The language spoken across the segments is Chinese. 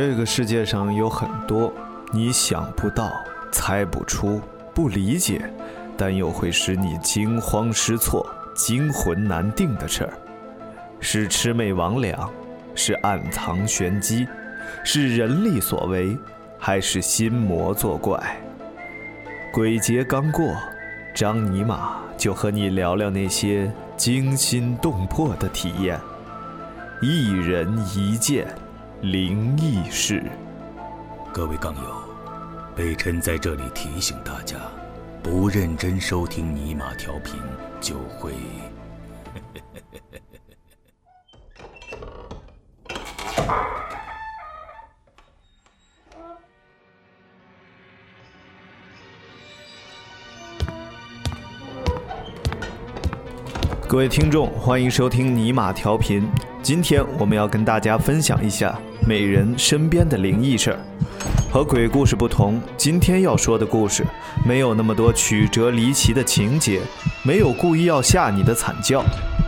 这个世界上有很多你想不到、猜不出、不理解，但又会使你惊慌失措、惊魂难定的事儿，是魑魅魍魉，是暗藏玄机，是人力所为，还是心魔作怪？鬼节刚过，张尼玛就和你聊聊那些惊心动魄的体验。一人一见，灵异事。各位杠友，北辰在这里提醒大家，不认真收听尼玛调频，就会。各位听众，欢迎收听尼玛调频。今天我们要跟大家分享一下每人身边的灵异事儿。和鬼故事不同，今天要说的故事没有那么多曲折离奇的情节，没有故意要吓你的惨叫，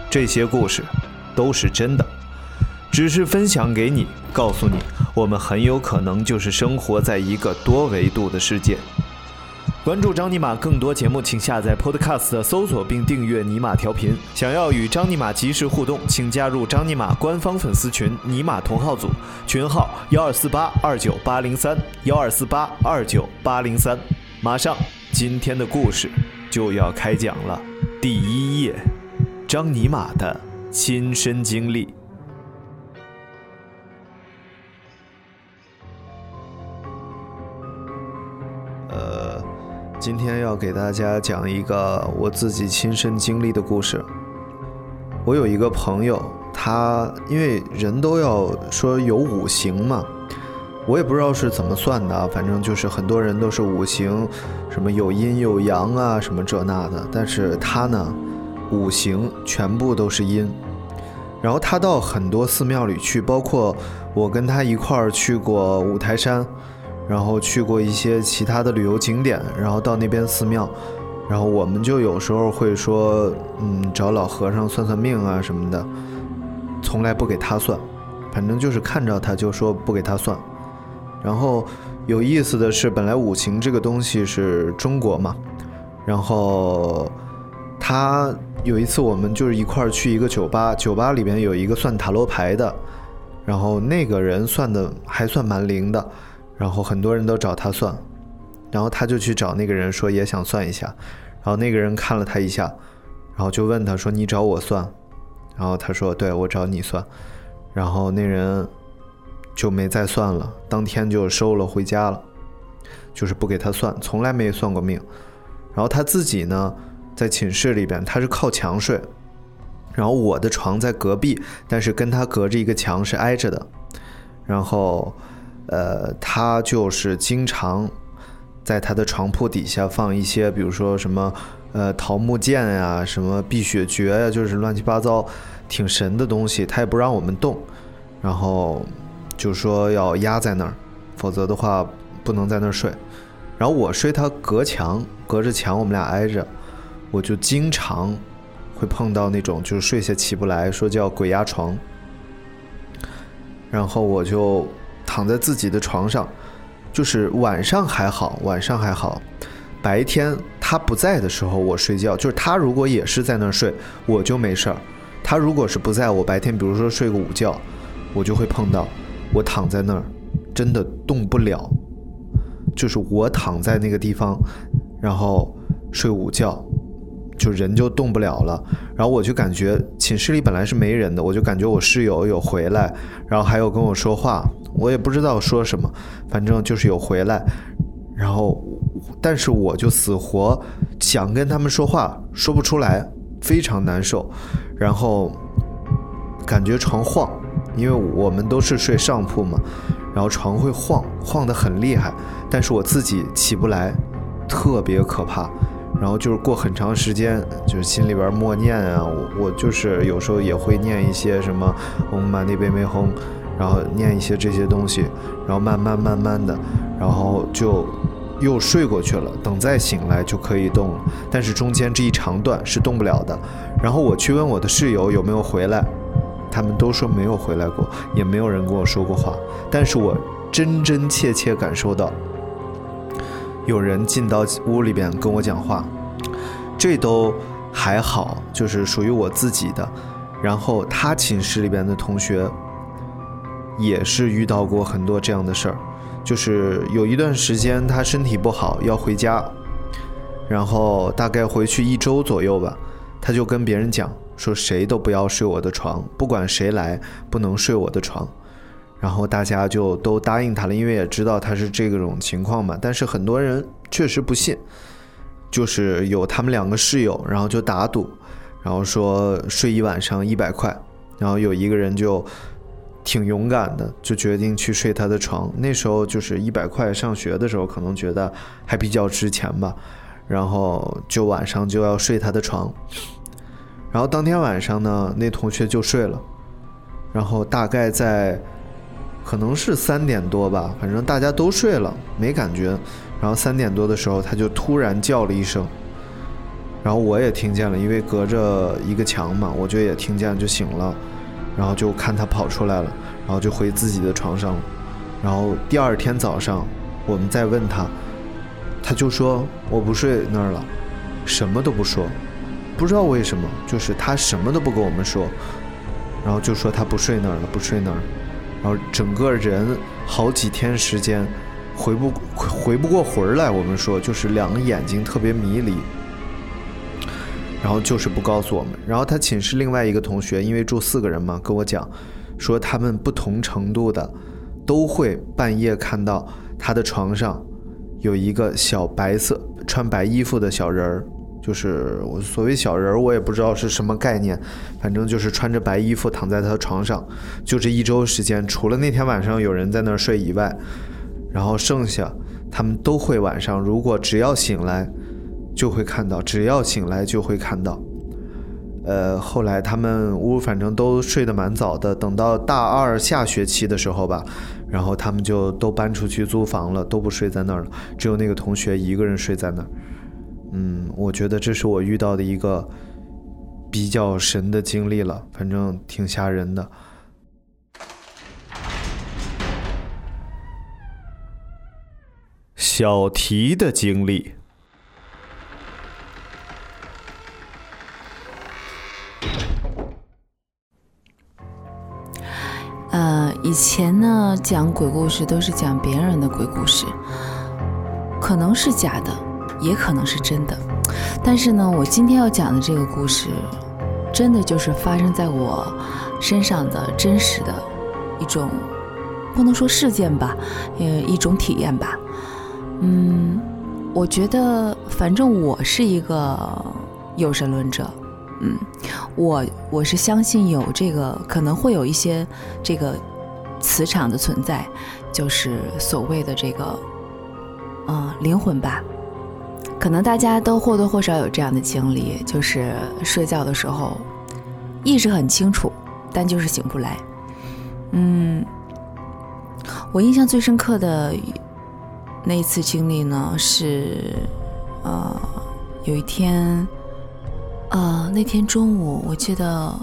这些故事都是真的，只是分享给你，告诉你，我们很有可能就是生活在一个多维度的世界。关注张尼玛更多节目，请下载 Podcast 搜索并订阅尼玛调频。想要与张尼玛及时互动，请加入张尼玛官方粉丝群尼玛同号组，群号幺二四八二九八零三幺二四八二九八零三。马上，今天的故事就要开讲了。第一页，张尼玛的亲身经历。今天要给大家讲一个我自己亲身经历的故事。我有一个朋友，他因为人都要说有五行嘛，我也不知道是怎么算的，反正就是很多人都是五行，什么有阴有阳啊，什么这那的。但是他呢，五行全部都是阴。然后他到很多寺庙里去，包括我跟他一块儿去过五台山。然后去过一些其他的旅游景点，然后到那边寺庙，然后我们就有时候会说，嗯，找老和尚算算命啊什么的，从来不给他算，反正就是看着他就说不给他算。然后有意思的是，本来五行这个东西是中国嘛，然后他有一次我们就是一块儿去一个酒吧，酒吧里边有一个算塔罗牌的，然后那个人算的还算蛮灵的。然后很多人都找他算，然后他就去找那个人说也想算一下，然后那个人看了他一下，然后就问他说你找我算，然后他说对我找你算，然后那人就没再算了，当天就收了回家了，就是不给他算，从来没算过命。然后他自己呢在寝室里边他是靠墙睡，然后我的床在隔壁，但是跟他隔着一个墙是挨着的，然后。呃，他就是经常在他的床铺底下放一些，比如说什么呃桃木剑呀，什么碧血诀呀，就是乱七八糟挺神的东西，他也不让我们动，然后就说要压在那儿，否则的话不能在那儿睡。然后我睡他隔墙，隔着墙我们俩挨着，我就经常会碰到那种就是睡下起不来，说叫鬼压床，然后我就。躺在自己的床上，就是晚上还好，晚上还好。白天他不在的时候，我睡觉，就是他如果也是在那儿睡，我就没事儿。他如果是不在我白天，比如说睡个午觉，我就会碰到。我躺在那儿，真的动不了，就是我躺在那个地方，然后睡午觉。就人就动不了了，然后我就感觉寝室里本来是没人的，我就感觉我室友有回来，然后还有跟我说话，我也不知道说什么，反正就是有回来，然后，但是我就死活想跟他们说话，说不出来，非常难受，然后感觉床晃，因为我们都是睡上铺嘛，然后床会晃，晃得很厉害，但是我自己起不来，特别可怕。然后就是过很长时间，就是心里边默念啊，我我就是有时候也会念一些什么“嗡嘛呢呗咪吽”，然后念一些这些东西，然后慢慢慢慢的，然后就又睡过去了。等再醒来就可以动了，但是中间这一长段是动不了的。然后我去问我的室友有没有回来，他们都说没有回来过，也没有人跟我说过话。但是我真真切切感受到有人进到屋里边跟我讲话，这都还好，就是属于我自己的。然后他寝室里边的同学也是遇到过很多这样的事儿，就是有一段时间他身体不好要回家，然后大概回去一周左右吧，他就跟别人讲说谁都不要睡我的床，不管谁来不能睡我的床。然后大家就都答应他了，因为也知道他是这种情况嘛。但是很多人确实不信，就是有他们两个室友，然后就打赌，然后说睡一晚上一百块，然后有一个人就挺勇敢的，就决定去睡他的床。那时候就是一百块，上学的时候可能觉得还比较值钱吧，然后就晚上就要睡他的床。然后当天晚上呢，那同学就睡了，然后大概在。可能是三点多吧，反正大家都睡了，没感觉。然后三点多的时候，他就突然叫了一声，然后我也听见了，因为隔着一个墙嘛，我就也听见，就醒了。然后就看他跑出来了，然后就回自己的床上。然后第二天早上，我们再问他，他就说我不睡那儿了，什么都不说，不知道为什么，就是他什么都不跟我们说，然后就说他不睡那儿了，不睡那儿。然后整个人好几天时间回不回不过魂儿来，我们说就是两个眼睛特别迷离，然后就是不告诉我们。然后他寝室另外一个同学，因为住四个人嘛，跟我讲说他们不同程度的都会半夜看到他的床上有一个小白色穿白衣服的小人儿。就是我所谓小人儿，我也不知道是什么概念，反正就是穿着白衣服躺在他床上，就这一周时间，除了那天晚上有人在那儿睡以外，然后剩下他们都会晚上，如果只要醒来就会看到，只要醒来就会看到。呃，后来他们屋反正都睡得蛮早的，等到大二下学期的时候吧，然后他们就都搬出去租房了，都不睡在那儿了，只有那个同学一个人睡在那儿。嗯，我觉得这是我遇到的一个比较神的经历了，反正挺吓人的。小提的经历，呃，以前呢讲鬼故事都是讲别人的鬼故事，可能是假的。也可能是真的，但是呢，我今天要讲的这个故事，真的就是发生在我身上的真实的一种，不能说事件吧，呃，一种体验吧。嗯，我觉得，反正我是一个有神论者，嗯，我我是相信有这个可能会有一些这个磁场的存在，就是所谓的这个，嗯，灵魂吧。可能大家都或多或少有这样的经历，就是睡觉的时候意识很清楚，但就是醒不来。嗯，我印象最深刻的那一次经历呢，是呃有一天，呃那天中午，我记得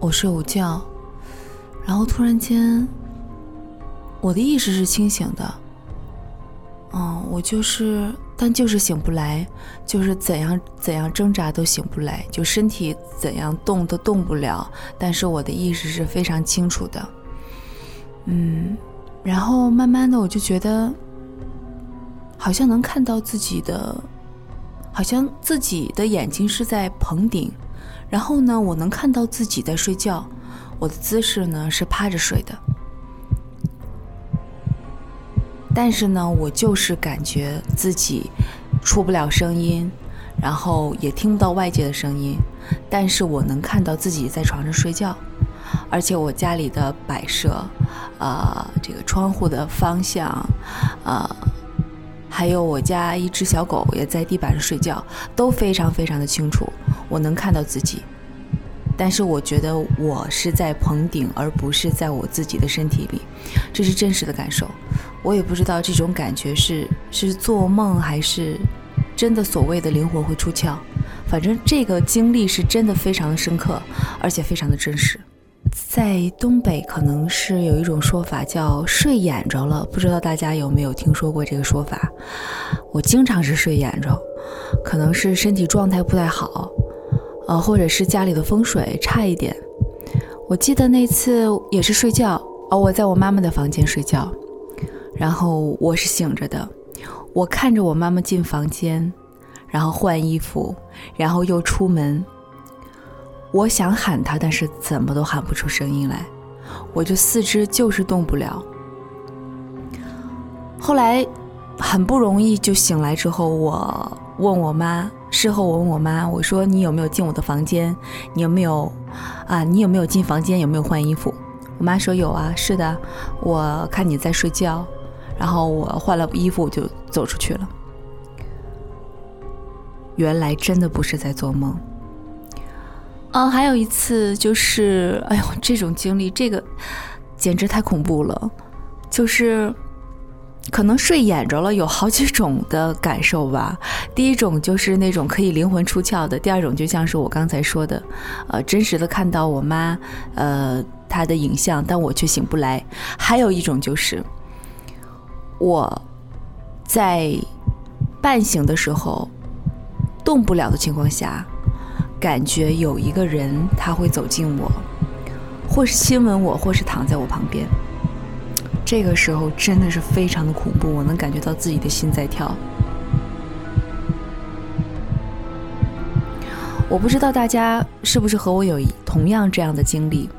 我睡午觉，然后突然间我的意识是清醒的，嗯，我就是。但就是醒不来，就是怎样怎样挣扎都醒不来，就身体怎样动都动不了。但是我的意识是非常清楚的，嗯，然后慢慢的我就觉得，好像能看到自己的，好像自己的眼睛是在棚顶，然后呢，我能看到自己在睡觉，我的姿势呢是趴着睡的。但是呢，我就是感觉自己出不了声音，然后也听不到外界的声音，但是我能看到自己在床上睡觉，而且我家里的摆设，呃，这个窗户的方向，呃，还有我家一只小狗也在地板上睡觉，都非常非常的清楚，我能看到自己。但是我觉得我是在棚顶，而不是在我自己的身体里，这是真实的感受。我也不知道这种感觉是是做梦还是真的所谓的灵魂会出窍。反正这个经历是真的非常的深刻，而且非常的真实。在东北可能是有一种说法叫睡眼着了，不知道大家有没有听说过这个说法？我经常是睡眼着，可能是身体状态不太好，呃，或者是家里的风水差一点。我记得那次也是睡觉，哦，我在我妈妈的房间睡觉，然后我是醒着的，我看着我妈妈进房间，然后换衣服，然后又出门。我想喊他，但是怎么都喊不出声音来，我就四肢就是动不了。后来很不容易就醒来之后，我问我妈，事后我问我妈，我说你有没有进我的房间？你有没有啊？你有没有进房间？有没有换衣服？我妈说有啊，是的，我看你在睡觉，然后我换了衣服就走出去了。原来真的不是在做梦。啊，还有一次就是，哎呦，这种经历，这个简直太恐怖了。就是可能睡眼着了，有好几种的感受吧。第一种就是那种可以灵魂出窍的；第二种就像是我刚才说的，呃，真实的看到我妈，呃，她的影像，但我却醒不来。还有一种就是我在半醒的时候动不了的情况下。感觉有一个人他会走近我，或是亲吻我，或是躺在我旁边。这个时候真的是非常的恐怖，我能感觉到自己的心在跳。我不知道大家是不是和我有同样这样的经历，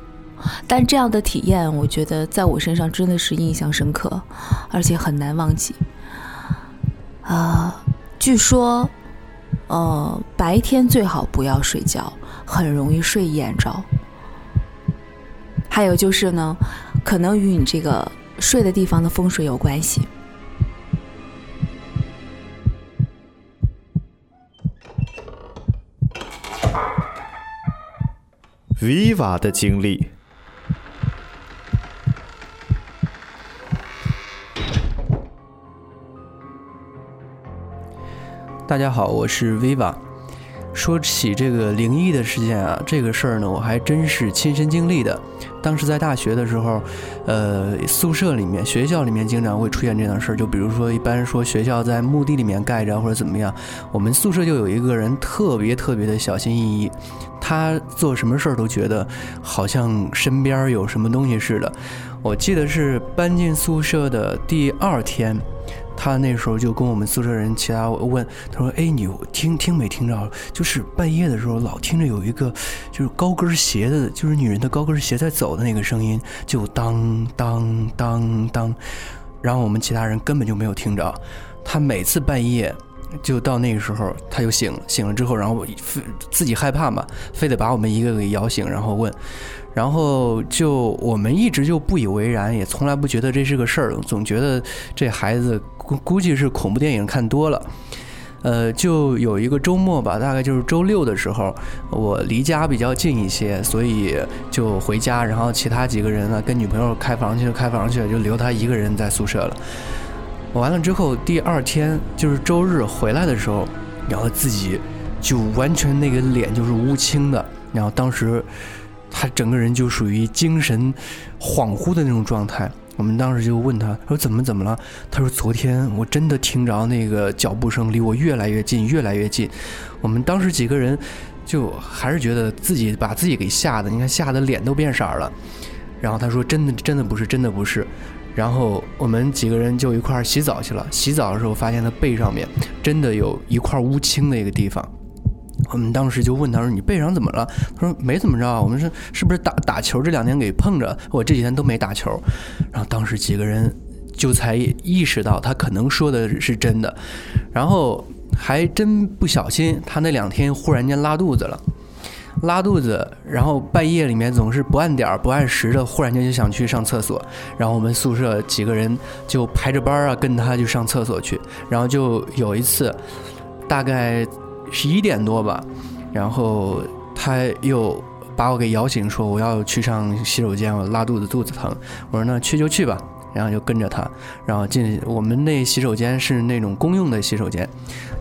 但这样的体验，我觉得在我身上真的是印象深刻，而且很难忘记。啊，据说。呃，白天最好不要睡觉，很容易睡眼着。还有就是呢，可能与你这个睡的地方的风水有关系。Viva 的经历。大家好，我是 Viva。说起这个灵异的事件啊，这个事儿呢，我还真是亲身经历的。当时在大学的时候，呃，宿舍里面、学校里面经常会出现这样的事儿。就比如说，一般说学校在墓地里面盖着或者怎么样，我们宿舍就有一个人特别特别的小心翼翼，他做什么事儿都觉得好像身边有什么东西似的。我记得是搬进宿舍的第二天。他那时候就跟我们宿舍人其他问，他说：“哎，你听听没听着？就是半夜的时候，老听着有一个就是高跟鞋的，就是女人的高跟鞋在走的那个声音，就当当当当。然后我们其他人根本就没有听着。他每次半夜就到那个时候，他就醒。醒了之后，然后非自己害怕嘛，非得把我们一个给摇醒，然后问。然后就我们一直就不以为然，也从来不觉得这是个事儿，总觉得这孩子。”估估计是恐怖电影看多了，呃，就有一个周末吧，大概就是周六的时候，我离家比较近一些，所以就回家，然后其他几个人呢跟女朋友开房去，开房去了，就留他一个人在宿舍了。完了之后，第二天就是周日回来的时候，然后自己就完全那个脸就是乌青的，然后当时他整个人就属于精神恍惚的那种状态。我们当时就问他说怎么怎么了？他说昨天我真的听着那个脚步声离我越来越近，越来越近。我们当时几个人就还是觉得自己把自己给吓的，你看吓得脸都变色了。然后他说真的真的不是真的不是。然后我们几个人就一块儿洗澡去了。洗澡的时候发现他背上面真的有一块乌青的一个地方。我们当时就问他说：“你背上怎么了？”他说：“没怎么着。”我们说：“是不是打打球这两天给碰着？我这几天都没打球。”然后当时几个人就才意识到他可能说的是真的。然后还真不小心，他那两天忽然间拉肚子了，拉肚子，然后半夜里面总是不按点儿不按时的，忽然间就想去上厕所。然后我们宿舍几个人就排着班啊，跟他去上厕所去。然后就有一次，大概。十一点多吧，然后他又把我给摇醒，说我要去上洗手间，我拉肚子，肚子疼。我说那去就去吧。然后就跟着他，然后进我们那洗手间是那种公用的洗手间，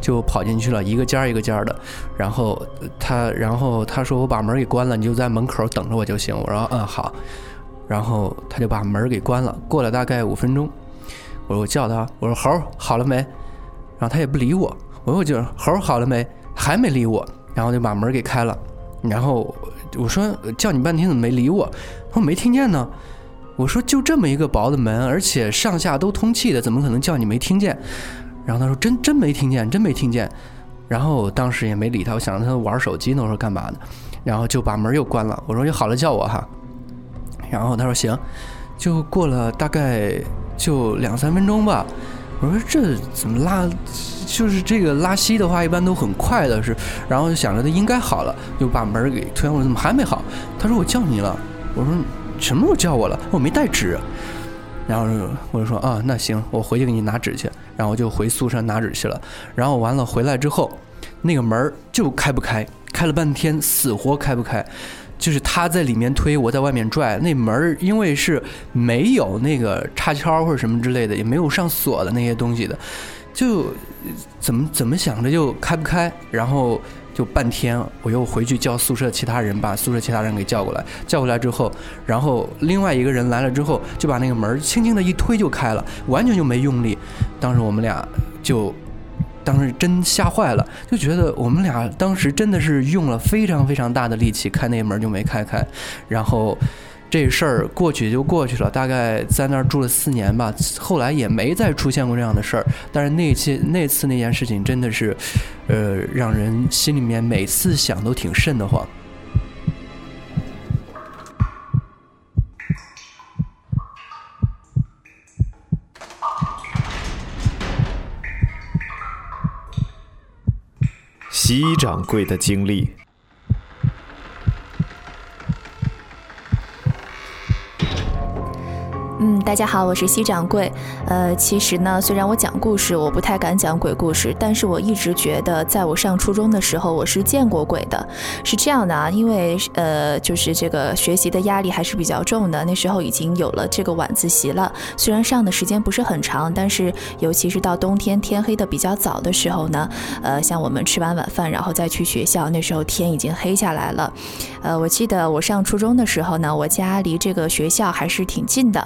就跑进去了，一个间儿一个间儿的。然后他，然后他说我把门给关了，你就在门口等着我就行。我说嗯好。然后他就把门给关了。过了大概五分钟，我说我叫他，我说猴好了没？然后他也不理我。我说我就猴好了没？还没理我。然后就把门给开了。然后我说叫你半天怎么没理我？他说没听见呢。我说就这么一个薄的门，而且上下都通气的，怎么可能叫你没听见？然后他说真真没听见，真没听见。然后当时也没理他，我想着他玩手机呢，我说干嘛呢？然后就把门又关了。我说就好了叫我哈。然后他说行。就过了大概就两三分钟吧。我说这怎么拉？就是这个拉稀的话，一般都很快的是。然后想着他应该好了，就把门给推开。我说怎么还没好？他说我叫你了。我说。什么时候叫我了？我没带纸，然后我就说啊，那行，我回去给你拿纸去。然后就回宿舍拿纸去了。然后完了回来之后，那个门就开不开，开了半天死活开不开，就是他在里面推，我在外面拽。那门因为是没有那个插销或者什么之类的，也没有上锁的那些东西的，就怎么怎么想着就开不开，然后。就半天，我又回去叫宿舍其他人，把宿舍其他人给叫过来。叫过来之后，然后另外一个人来了之后，就把那个门轻轻的一推就开了，完全就没用力。当时我们俩就，当时真吓坏了，就觉得我们俩当时真的是用了非常非常大的力气开那门就没开开，然后。这事儿过去就过去了，大概在那儿住了四年吧，后来也没再出现过这样的事儿。但是那期那次那件事情真的是，呃，让人心里面每次想都挺瘆得慌。席掌柜的经历。嗯，大家好，我是西掌柜。呃，其实呢，虽然我讲故事，我不太敢讲鬼故事，但是我一直觉得，在我上初中的时候，我是见过鬼的。是这样的啊，因为呃，就是这个学习的压力还是比较重的，那时候已经有了这个晚自习了。虽然上的时间不是很长，但是尤其是到冬天天黑的比较早的时候呢，呃，像我们吃完晚饭然后再去学校，那时候天已经黑下来了。呃，我记得我上初中的时候呢，我家离这个学校还是挺近的。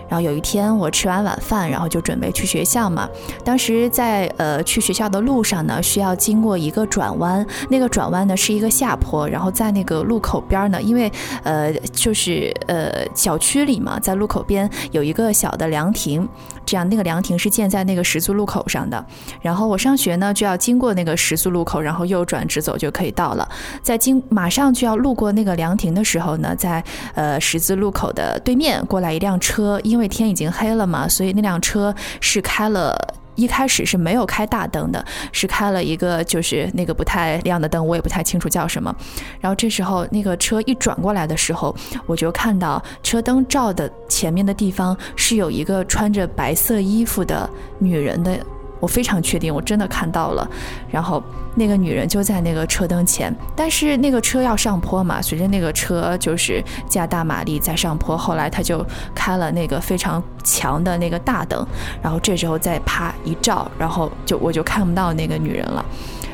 然后有一天我吃完晚饭，然后就准备去学校嘛。当时在呃去学校的路上呢，需要经过一个转弯，那个转弯呢是一个下坡。然后在那个路口边呢，因为呃就是呃小区里嘛，在路口边有一个小的凉亭，这样那个凉亭是建在那个十字路口上的。然后我上学呢就要经过那个十字路口，然后右转直走就可以到了。在经马上就要路过那个凉亭的时候呢，在呃十字路口的对面过来一辆车。因为因为天已经黑了嘛，所以那辆车是开了，一开始是没有开大灯的，是开了一个就是那个不太亮的灯，我也不太清楚叫什么。然后这时候那个车一转过来的时候，我就看到车灯照的前面的地方是有一个穿着白色衣服的女人的。我非常确定，我真的看到了，然后那个女人就在那个车灯前，但是那个车要上坡嘛，随着那个车就是加大马力在上坡，后来他就开了那个非常强的那个大灯，然后这时候再啪一照，然后就我就看不到那个女人了，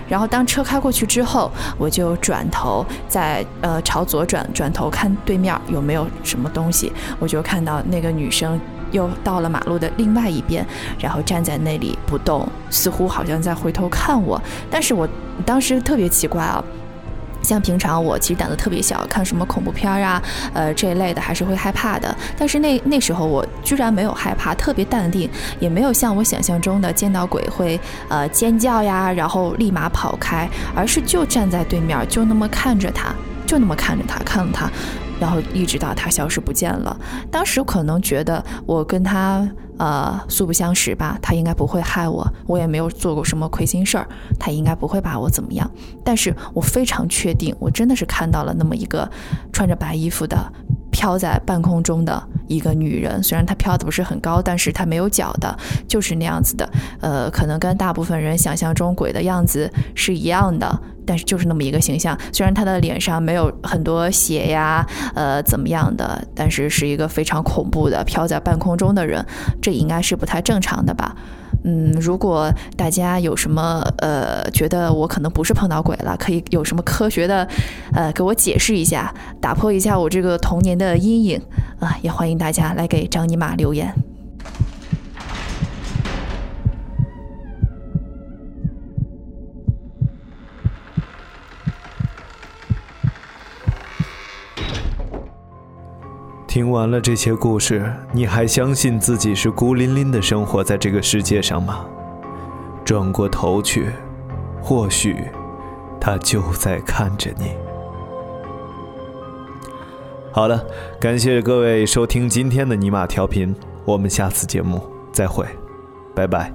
然后当车开过去之后，我就转头在呃朝左转，转头看对面有没有什么东西，我就看到那个女生。又到了马路的另外一边，然后站在那里不动，似乎好像在回头看我。但是我当时特别奇怪啊，像平常我其实胆子特别小，看什么恐怖片啊，呃这一类的还是会害怕的。但是那那时候我居然没有害怕，特别淡定，也没有像我想象中的见到鬼会呃尖叫呀，然后立马跑开，而是就站在对面，就那么看着他，就那么看着他，看着他。然后一直到他消失不见了，当时可能觉得我跟他呃素不相识吧，他应该不会害我，我也没有做过什么亏心事儿，他应该不会把我怎么样。但是我非常确定，我真的是看到了那么一个穿着白衣服的。飘在半空中的一个女人。虽然她飘的不是很高，但是她没有脚的，就是那样子的。呃，可能跟大部分人想象中鬼的样子是一样的，但是就是那么一个形象。虽然她的脸上没有很多血呀，呃，怎么样的，但是是一个非常恐怖的飘在半空中的人，这应该是不太正常的吧。嗯，如果大家有什么呃觉得我可能不是碰到鬼了，可以有什么科学的呃给我解释一下，打破一下我这个童年的阴影啊，也欢迎大家来给张尼玛留言。听完了这些故事，你还相信自己是孤零零的生活在这个世界上吗？转过头去，或许他就在看着你。好了，感谢各位收听今天的尼玛调频，我们下次节目再会，拜拜。